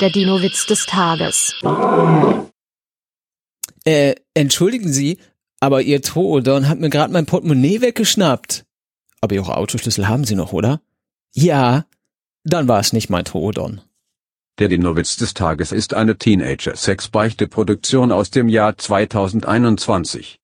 Der Dino-Witz des Tages. Äh, entschuldigen Sie, aber Ihr Toodon hat mir gerade mein Portemonnaie weggeschnappt. Aber Ihre Autoschlüssel haben Sie noch, oder? Ja. Dann war es nicht mein Toodon. Der Dino-Witz des Tages ist eine Teenager-Sex-Beichte-Produktion aus dem Jahr 2021.